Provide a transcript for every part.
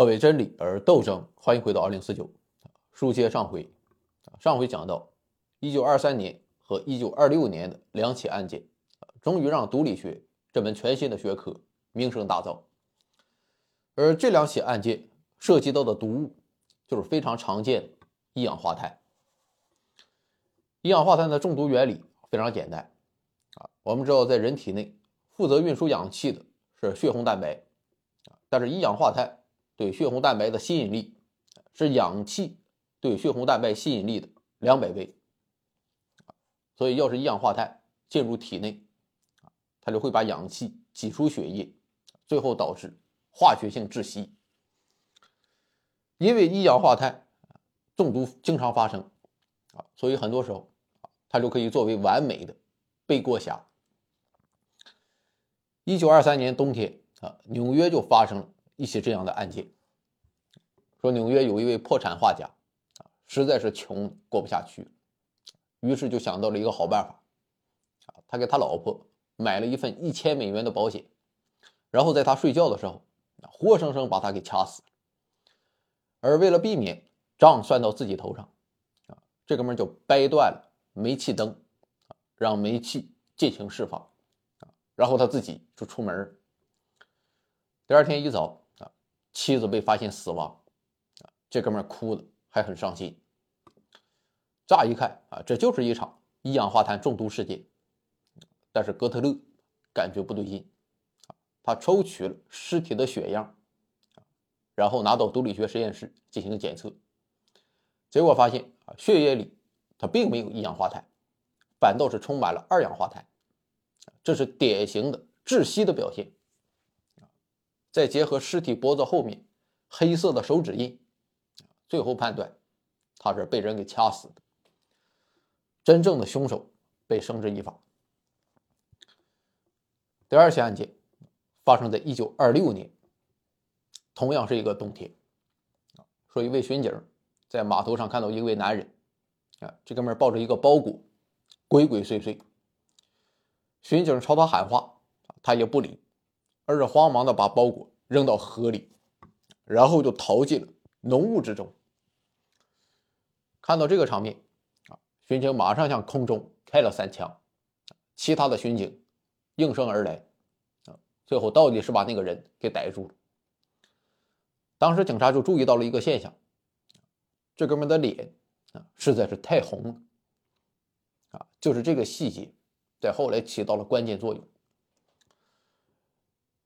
要为真理而斗争。欢迎回到二零四九，书接上回。上回讲到，一九二三年和一九二六年的两起案件，终于让毒理学这门全新的学科名声大噪。而这两起案件涉及到的毒物，就是非常常见的一氧化碳。一氧化碳的中毒原理非常简单啊，我们知道在人体内负责运输氧气的是血红蛋白啊但是一氧化碳。对血红蛋白的吸引力是氧气对血红蛋白吸引力的两百倍，所以要是一氧化碳进入体内，它就会把氧气挤出血液，最后导致化学性窒息。因为一氧化碳中毒经常发生啊，所以很多时候它就可以作为完美的背锅侠。一九二三年冬天啊，纽约就发生了。一起这样的案件，说纽约有一位破产画家，啊，实在是穷过不下去，于是就想到了一个好办法，啊，他给他老婆买了一份一千美元的保险，然后在他睡觉的时候，活生生把他给掐死。而为了避免账算到自己头上，啊，这哥们就掰断了煤气灯，让煤气尽情释放，啊，然后他自己就出门。第二天一早。妻子被发现死亡，啊，这哥们哭的还很伤心。乍一看啊，这就是一场一氧化碳中毒事件。但是哥特勒感觉不对劲，他抽取了尸体的血样，然后拿到毒理学实验室进行检测，结果发现啊，血液里它并没有一氧化碳，反倒是充满了二氧化碳，这是典型的窒息的表现。再结合尸体脖子后面黑色的手指印，最后判断他是被人给掐死的。真正的凶手被绳之以法。第二起案件发生在一九二六年，同样是一个冬天。说一位巡警在码头上看到一位男人，啊，这哥们抱着一个包裹，鬼鬼祟祟。巡警朝他喊话，他也不理。而是慌忙的把包裹扔到河里，然后就逃进了浓雾之中。看到这个场面，啊，巡警马上向空中开了三枪，其他的巡警应声而来，啊，最后到底是把那个人给逮住了。当时警察就注意到了一个现象，这哥们的脸啊实在是太红了，啊，就是这个细节，在后来起到了关键作用。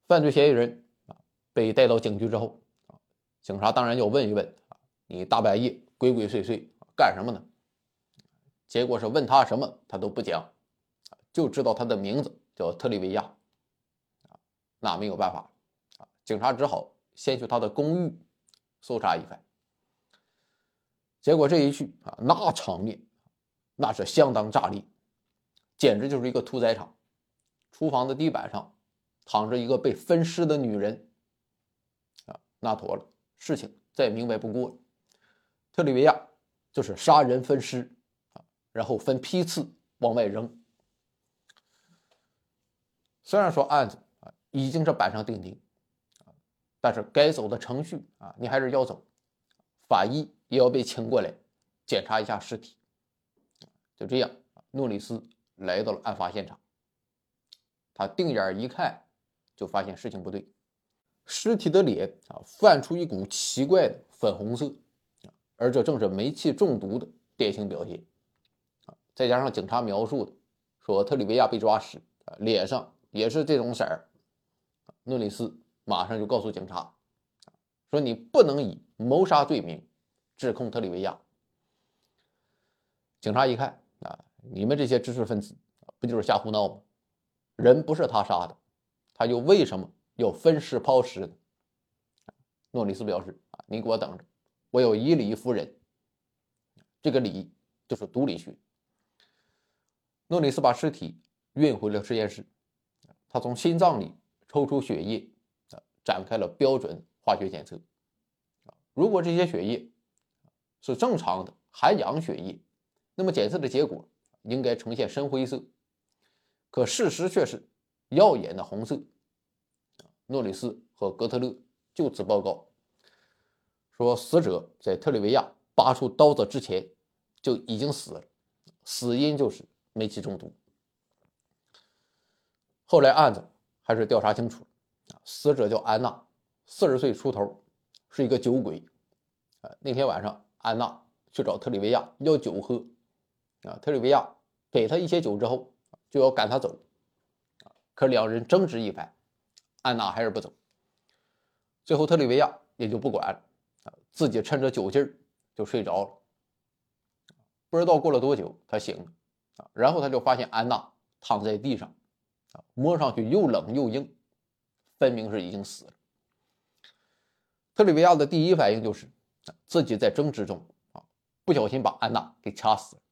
犯罪嫌疑人啊被带到警局之后啊，警察当然要问一问啊，你大半夜鬼鬼祟祟干什么呢？结果是问他什么他都不讲，就知道他的名字叫特里维亚，那没有办法，警察只好先去他的公寓搜查一番。结果这一去啊，那场面那是相当炸裂，简直就是一个屠宰场，厨房的地板上。躺着一个被分尸的女人，啊，那妥了，事情再明白不过了。特里维亚就是杀人分尸，啊，然后分批次往外扔。虽然说案子啊已经是板上钉钉，啊，但是该走的程序啊你还是要走，法医也要被请过来检查一下尸体。就这样，诺里斯来到了案发现场，他定眼一看。就发现事情不对，尸体的脸啊泛出一股奇怪的粉红色，而这正是煤气中毒的典型表现啊！再加上警察描述的说特里维亚被抓时啊脸上也是这种色儿，诺里斯马上就告诉警察说：“你不能以谋杀罪名指控特里维亚。”警察一看啊，你们这些知识分子不就是瞎胡闹吗？人不是他杀的。他又为什么要分尸抛尸呢？诺里斯表示：“啊，你给我等着，我有以理服人。这个理就是毒理学。”诺里斯把尸体运回了实验室，他从心脏里抽出血液，啊，展开了标准化学检测。如果这些血液是正常的含氧血液，那么检测的结果应该呈现深灰色。可事实却是。耀眼的红色，诺里斯和格特勒就此报告说死者在特里维亚拔出刀子之前就已经死了，死因就是煤气中毒。后来案子还是调查清楚，死者叫安娜，四十岁出头，是一个酒鬼。那天晚上安娜去找特里维亚要酒喝，啊，特里维亚给他一些酒之后就要赶他走，可两人争执一番，安娜还是不走。最后特里维亚也就不管了。自己趁着酒劲儿就睡着了，不知道过了多久，他醒了，然后他就发现安娜躺在地上，摸上去又冷又硬，分明是已经死了。特里维亚的第一反应就是自己在争执中啊，不小心把安娜给掐死了。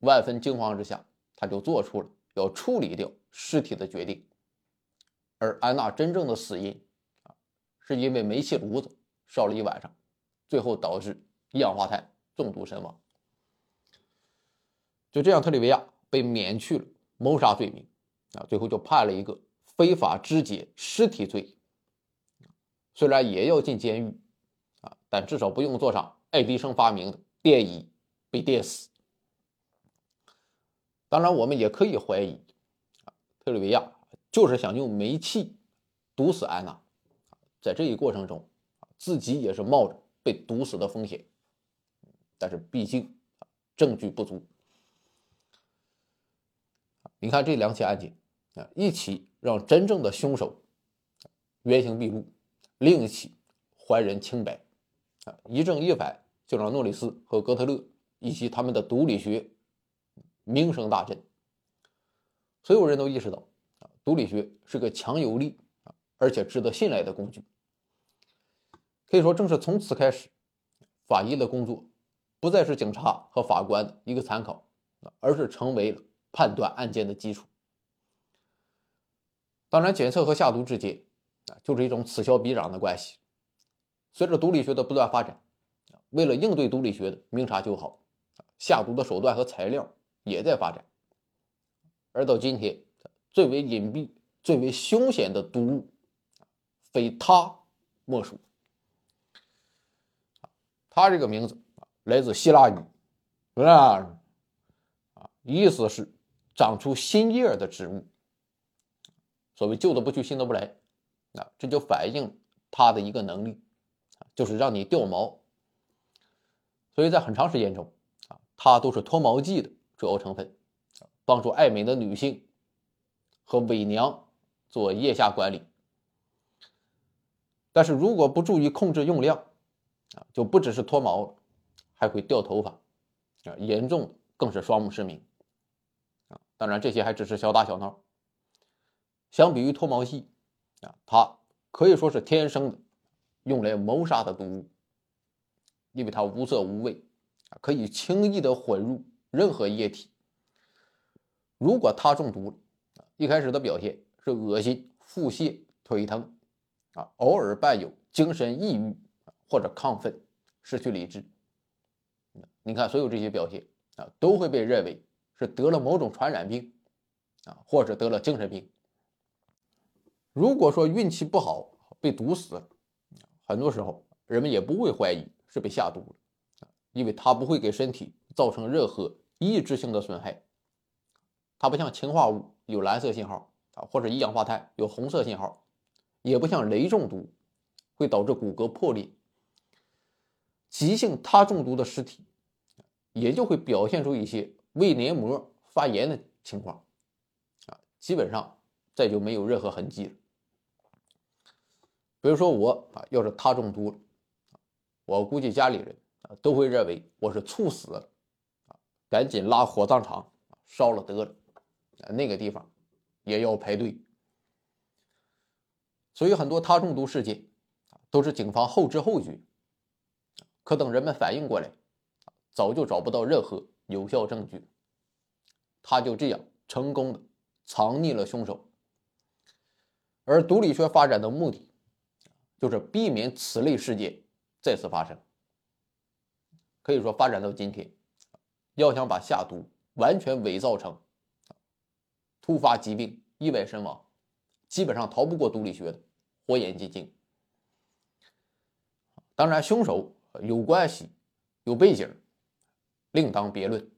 万分惊慌之下，他就做出了要处理掉尸体的决定。而安娜真正的死因啊，是因为煤气炉子。烧了一晚上，最后导致一氧化碳中毒身亡。就这样，特里维亚被免去了谋杀罪名，啊，最后就判了一个非法肢解尸体罪。虽然也要进监狱，啊，但至少不用坐上爱迪生发明的电椅被电死。当然，我们也可以怀疑，啊，特里维亚就是想用煤气毒死安娜，在这一过程中。自己也是冒着被毒死的风险，但是毕竟证据不足。你看这两起案件啊，一起让真正的凶手原形毕露，另一起还人清白啊，一正一反，就让诺里斯和哥特勒以及他们的毒理学名声大振。所有人都意识到啊，毒理学是个强有力啊，而且值得信赖的工具。可以说，正是从此开始，法医的工作不再是警察和法官的一个参考，而是成为判断案件的基础。当然，检测和下毒之间啊，就是一种此消彼长的关系。随着毒理学的不断发展，为了应对毒理学的明察秋毫，下毒的手段和材料也在发展。而到今天，最为隐蔽、最为凶险的毒物，非他莫属。他这个名字，来自希腊语，啊，啊，意思是长出新叶的植物。所谓旧的不去，新的不来，啊，这就反映他的一个能力，就是让你掉毛。所以在很长时间中，啊，它都是脱毛剂的主要成分，帮助爱美的女性和伪娘做腋下管理。但是如果不注意控制用量，啊，就不只是脱毛了，还会掉头发，啊，严重更是双目失明，啊，当然这些还只是小打小闹。相比于脱毛剂，啊，它可以说是天生的，用来谋杀的毒物，因为它无色无味，啊，可以轻易的混入任何液体。如果它中毒了，一开始的表现是恶心、腹泻、腿疼，啊，偶尔伴有精神抑郁。或者亢奋、失去理智，你看，所有这些表现啊，都会被认为是得了某种传染病啊，或者得了精神病。如果说运气不好被毒死了，很多时候人们也不会怀疑是被下毒了，因为它不会给身体造成任何抑制性的损害。它不像氰化物有蓝色信号啊，或者一氧化碳有红色信号，也不像雷中毒会导致骨骼破裂。急性他中毒的尸体，也就会表现出一些胃黏膜发炎的情况，啊，基本上再就没有任何痕迹了。比如说我啊，要是他中毒了，我估计家里人啊都会认为我是猝死了，啊，赶紧拉火葬场烧了得了，那个地方也要排队。所以很多他中毒事件，都是警方后知后觉。可等人们反应过来，早就找不到任何有效证据，他就这样成功的藏匿了凶手。而毒理学发展的目的，就是避免此类事件再次发生。可以说，发展到今天，要想把下毒完全伪造成突发疾病、意外身亡，基本上逃不过毒理学的火眼金睛。当然，凶手有关系、有背景，另当别论。